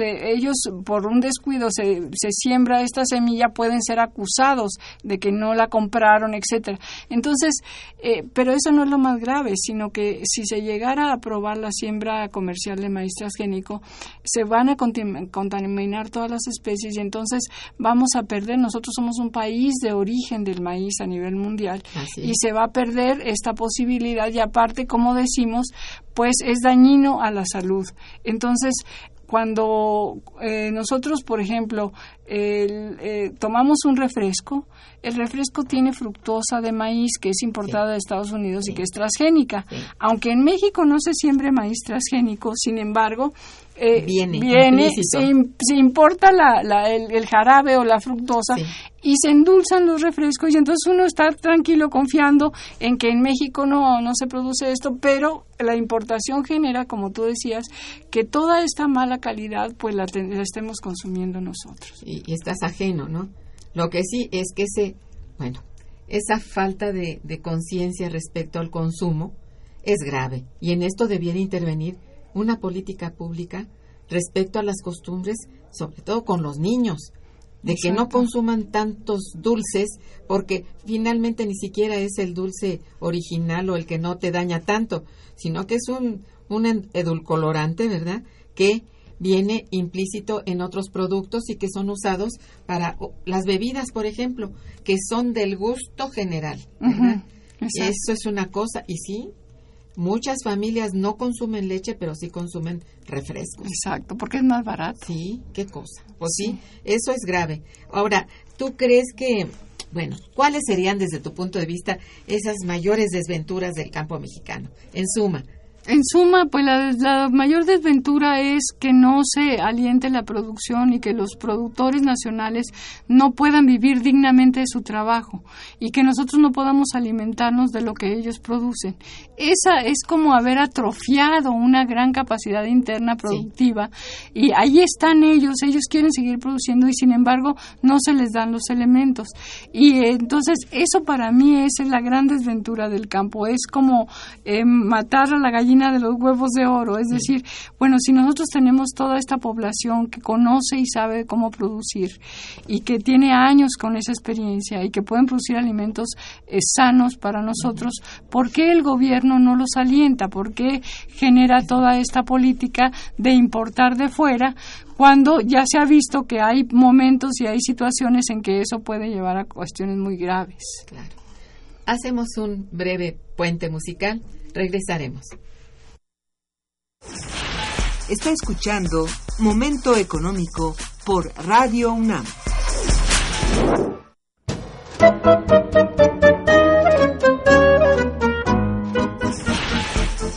ellos por un descuido se, se siembra esta semilla, pueden ser acusados de que no la compraron, etcétera. Entonces, eh, pero eso no es lo más grave, sino que si se llegara a aprobar la siembra comercial de maíz transgénico, se van a contaminar todas las especies y entonces vamos a perder, nosotros somos un país de origen del maíz a nivel mundial y se va a perder esta posibilidad y aparte, como decimos, pues es dañino a la salud. Entonces, cuando eh, nosotros, por ejemplo, eh, tomamos un refresco, el refresco tiene fructosa de maíz que es importada de Estados Unidos y que es transgénica. Aunque en México no se siembre maíz transgénico, sin embargo, eh, viene, se, importa la, el, jarabe o la fructosa y se endulzan los refrescos y entonces uno está tranquilo confiando en que en México no, no se produce esto, pero la importación genera, como tú decías, que toda esta mala calidad pues la, estemos consumiendo nosotros. Y, y, estás ajeno, ¿no? Lo que sí es que ese, bueno, esa falta de, de conciencia respecto al consumo es grave y en esto debiera intervenir una política pública respecto a las costumbres, sobre todo con los niños, de que no consuman tantos dulces, porque finalmente ni siquiera es el dulce original o el que no te daña tanto, sino que es un, un edulcolorante, ¿verdad? Que viene implícito en otros productos y que son usados para las bebidas, por ejemplo, que son del gusto general. Eso es una cosa, y sí, Muchas familias no consumen leche, pero sí consumen refrescos. Exacto, porque es más barato. Sí, qué cosa. Pues sí. eso es grave. Ahora, ¿tú crees que, bueno, cuáles serían desde tu punto de vista esas mayores desventuras del campo mexicano? En suma, en suma, pues la, mayor desventura es que no se aliente la producción y que los productores nacionales no puedan vivir dignamente de su trabajo y que nosotros no podamos alimentarnos de lo que ellos producen. Esa es como haber atrofiado una gran capacidad interna productiva y ahí están ellos, ellos quieren seguir produciendo y sin embargo no se les dan los elementos. Y entonces eso para mí es la gran desventura del campo, es como eh, matar a la gallina de los huevos de oro. Es decir, bueno, si nosotros tenemos toda esta población que conoce y sabe cómo producir y que tiene años con esa experiencia y que pueden producir alimentos eh, sanos para nosotros, ¿por qué el gobierno gobierno no los alienta? ¿Por qué genera toda esta política de importar de fuera cuando ya se ha visto que hay momentos y hay situaciones en que eso puede llevar a cuestiones muy graves? Claro. Hacemos un breve puente musical. Regresaremos. Está escuchando Momento Económico por Radio UNAM.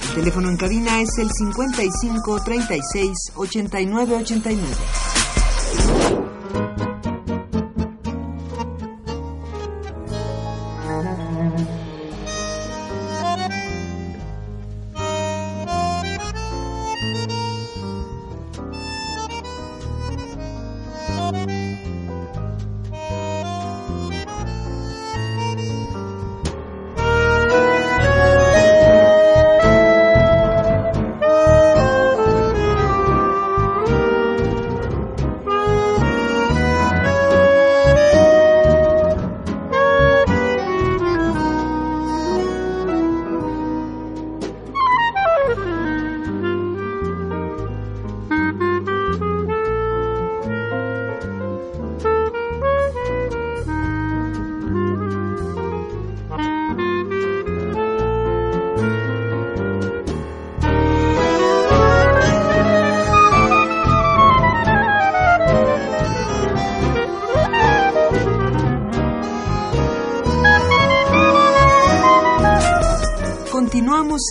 El teléfono en cabina es el 55 36 89 89.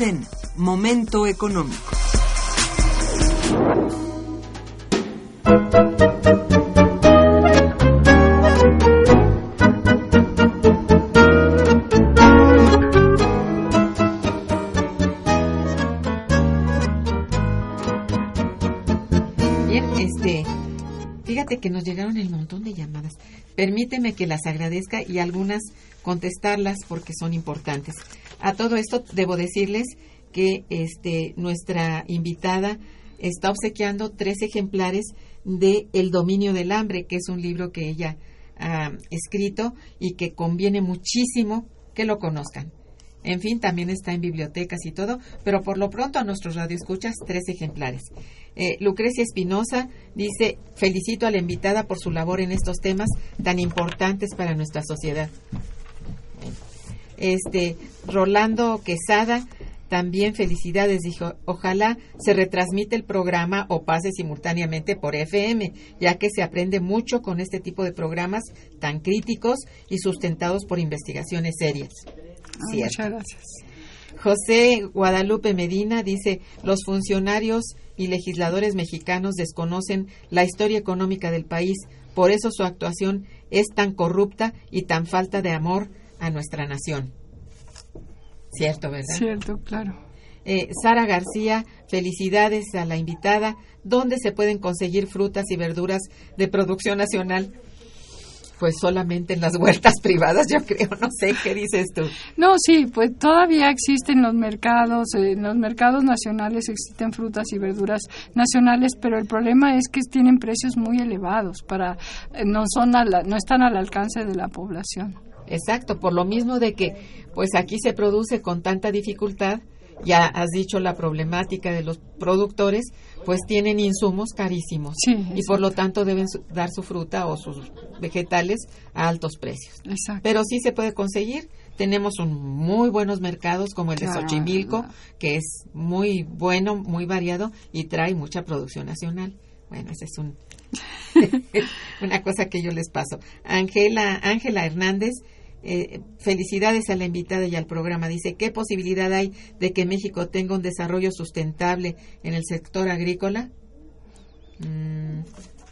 En Momento Económico. Este, fíjate que nos llegaron el montón de llamadas. Permíteme que las agradezca y algunas contestarlas porque son importantes. A todo esto debo decirles que este, nuestra invitada está obsequiando tres ejemplares de El dominio del hambre, que es un libro que ella ha escrito y que conviene muchísimo que lo conozcan. En fin, también está en bibliotecas y todo, pero por lo pronto a nuestros radioescuchas tres ejemplares. Eh, Lucrecia Espinosa dice, felicito a la invitada por su labor en estos temas tan importantes para nuestra sociedad. Este, Rolando Quesada, también felicidades, dijo, ojalá se retransmite el programa o pase simultáneamente por FM, ya que se aprende mucho con este tipo de programas tan críticos y sustentados por investigaciones serias. Ah, muchas gracias. José Guadalupe Medina dice, los funcionarios y legisladores mexicanos desconocen la historia económica del país, por eso su actuación es tan corrupta y tan falta de amor a nuestra nación. Cierto, ¿verdad? Cierto, claro. Eh, Sara García, felicidades a la invitada. ¿Dónde se pueden conseguir frutas y verduras de producción nacional? Pues solamente en las huertas privadas, yo creo. No sé qué dices tú. No, sí, pues todavía existen los mercados, eh, en los mercados nacionales existen frutas y verduras nacionales, pero el problema es que tienen precios muy elevados para eh, no son a la- no están al alcance de la población. Exacto, por lo mismo de que pues aquí se produce con tanta dificultad, ya has dicho la problemática de los productores, pues tienen insumos carísimos Sí, y por lo tanto deben su- dar su fruta o sus vegetales a altos precios. Exacto. Pero sí se puede conseguir. Tenemos un muy buenos mercados como el de. Xochimilco, que es muy bueno, muy variado y trae mucha producción nacional. Bueno, ese es un una cosa que yo les paso. Ángela Ángela Hernández, eh, felicidades a la invitada y al programa. Dice, ¿qué posibilidad hay de que México tenga un desarrollo sustentable en el sector agrícola? Mm,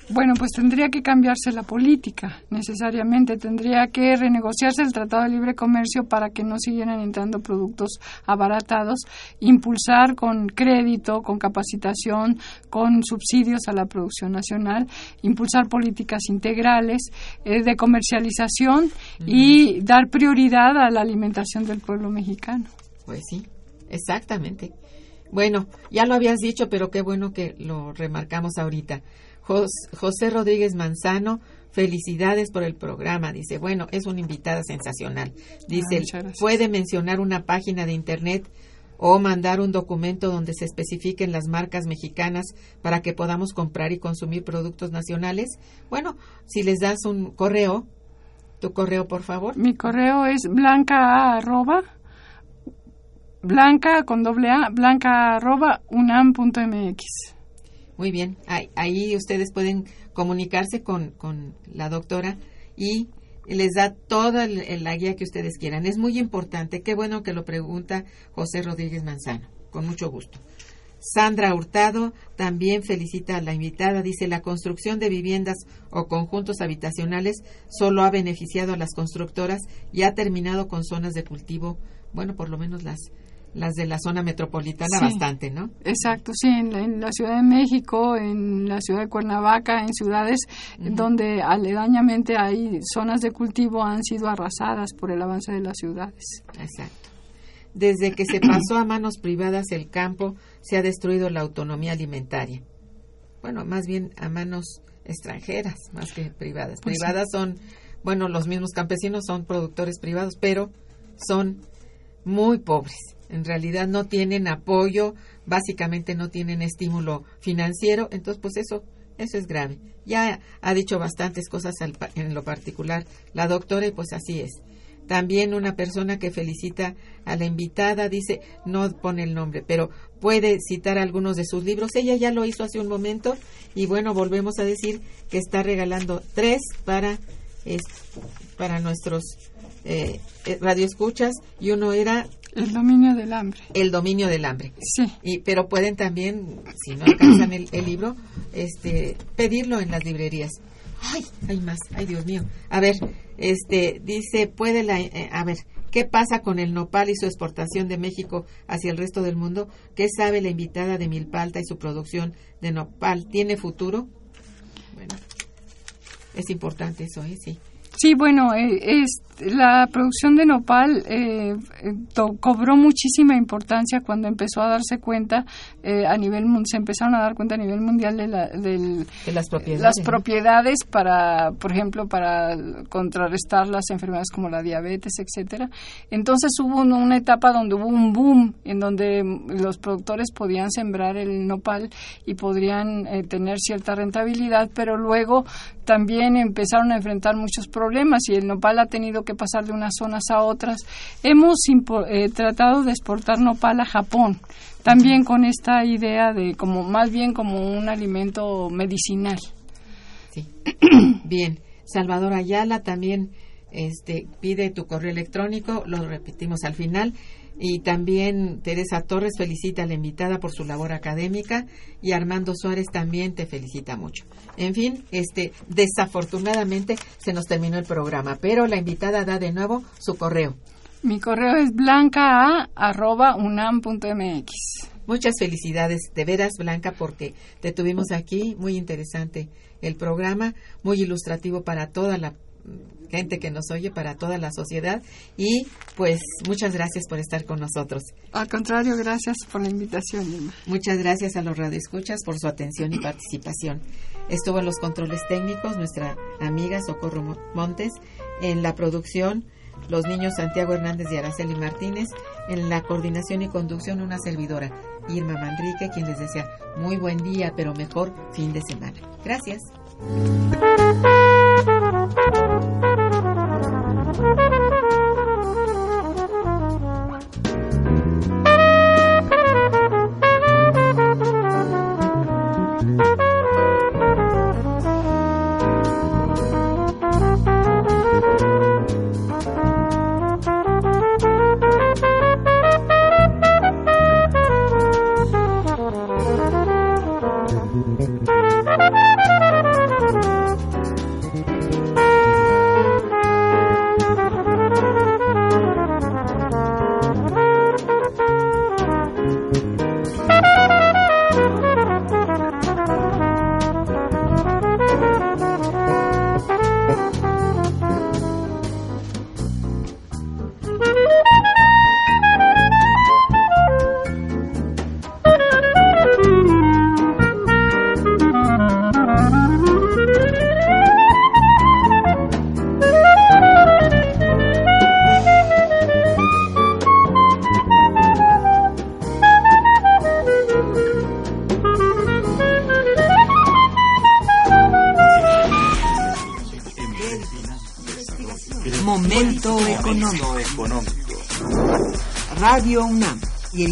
Bueno, pues tendría que cambiarse la política, necesariamente. Tendría que renegociarse el Tratado de Libre Comercio para que no siguieran entrando productos abaratados, impulsar con crédito, con capacitación, con subsidios a la producción nacional, impulsar políticas integrales eh, de comercialización y dar prioridad a la alimentación del pueblo mexicano. Pues sí, exactamente. Bueno, ya lo habías dicho, pero qué bueno que lo remarcamos ahorita. Jos- José Rodríguez Manzano, felicidades por el programa. Dice, bueno, es una invitada sensacional. Ah, Dice, gracias. puede mencionar una página de internet o mandar un documento donde se especifiquen las marcas mexicanas para que podamos comprar y consumir productos nacionales. Bueno, si les das un correo, tu correo por favor. Mi correo es blanca arroba blanca con doble a blanca arroba unam.mx. Muy bien, ahí, ahí ustedes pueden comunicarse con, con la doctora y les da toda la guía que ustedes quieran. Es muy importante. Qué bueno que lo pregunta José Rodríguez Manzano. Con mucho gusto. Sandra Hurtado también felicita a la invitada. Dice, la construcción de viviendas o conjuntos habitacionales solo ha beneficiado a las constructoras y ha terminado con zonas de cultivo, bueno, por lo menos las, las de la zona metropolitana Sí. bastante, ¿no? Exacto, sí, en la, en la Ciudad de México, en la ciudad de Cuernavaca, en ciudades donde aledañamente hay zonas de cultivo han sido arrasadas por el avance de las ciudades. Exacto. Desde que se pasó a manos privadas el campo, se ha destruido la autonomía alimentaria. Bueno, más bien a manos extranjeras, más que privadas. Pues sí. privadas son, bueno, los mismos campesinos son productores privados, pero son muy pobres. En realidad no tienen apoyo, básicamente no tienen estímulo financiero, entonces pues eso eso es grave. Ya ha dicho bastantes cosas en lo particular la doctora y pues así es. También una persona que felicita a la invitada dice, no pone el nombre, pero puede citar algunos de sus libros. Ella ya lo hizo hace un momento y bueno, volvemos a decir que está regalando tres para, es- para nuestros eh, eh, radioescuchas y uno era El dominio del hambre. El dominio del hambre. Sí, Y, pero pueden también, si no alcanzan el, el libro, este, pedirlo en las librerías. Ay, hay más, ay Dios mío. A ver, este, dice, puede la, eh, a ver, ¿qué pasa con el nopal y su exportación de México hacia el resto del mundo? ¿Qué sabe la invitada de Milpalta y su producción de nopal? ¿Tiene futuro? Bueno, es importante eso, ¿eh? Sí. Sí, bueno, eh, es, la producción de nopal eh, to- cobró muchísima importancia cuando empezó a darse cuenta eh, a nivel se empezaron a dar cuenta a nivel mundial de la, del, De las propiedades. las ¿no? propiedades para, por ejemplo, para contrarrestar las enfermedades como la diabetes, etcétera. Entonces hubo un- una etapa donde hubo un boom en donde los productores podían sembrar el nopal y podrían eh, tener cierta rentabilidad, pero luego también empezaron a enfrentar muchos problemas y el nopal ha tenido que pasar de unas zonas a otras. Hemos eh, tratado de exportar nopal a Japón, también con esta idea de como más bien como un alimento medicinal. Sí. Bien. Salvador Ayala también este, pide tu correo electrónico, lo repetimos al final. Y también Teresa Torres felicita a la invitada por su labor académica y Armando Suárez también te felicita mucho. En fin, este desafortunadamente se nos terminó el programa, pero la invitada da de nuevo su correo. Mi correo es blanca.unam.mx. Muchas felicidades, de veras, Blanca, porque te tuvimos aquí. Muy interesante el programa, muy ilustrativo para toda la gente que nos oye, para toda la sociedad. Y pues muchas gracias por estar con nosotros. Al contrario, gracias por la invitación, Irma. Muchas gracias a los radioescuchas por su atención y participación. Estuvo en los controles técnicos nuestra amiga Socorro Mo- Montes, en la producción los niños Santiago Hernández y Araceli Martínez, en la coordinación y conducción una servidora, Irma Manrique, quien les desea muy buen día, pero mejor fin de semana. Gracias. Momento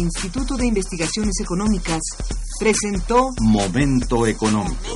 Instituto de Investigaciones Económicas presentó Momento económico.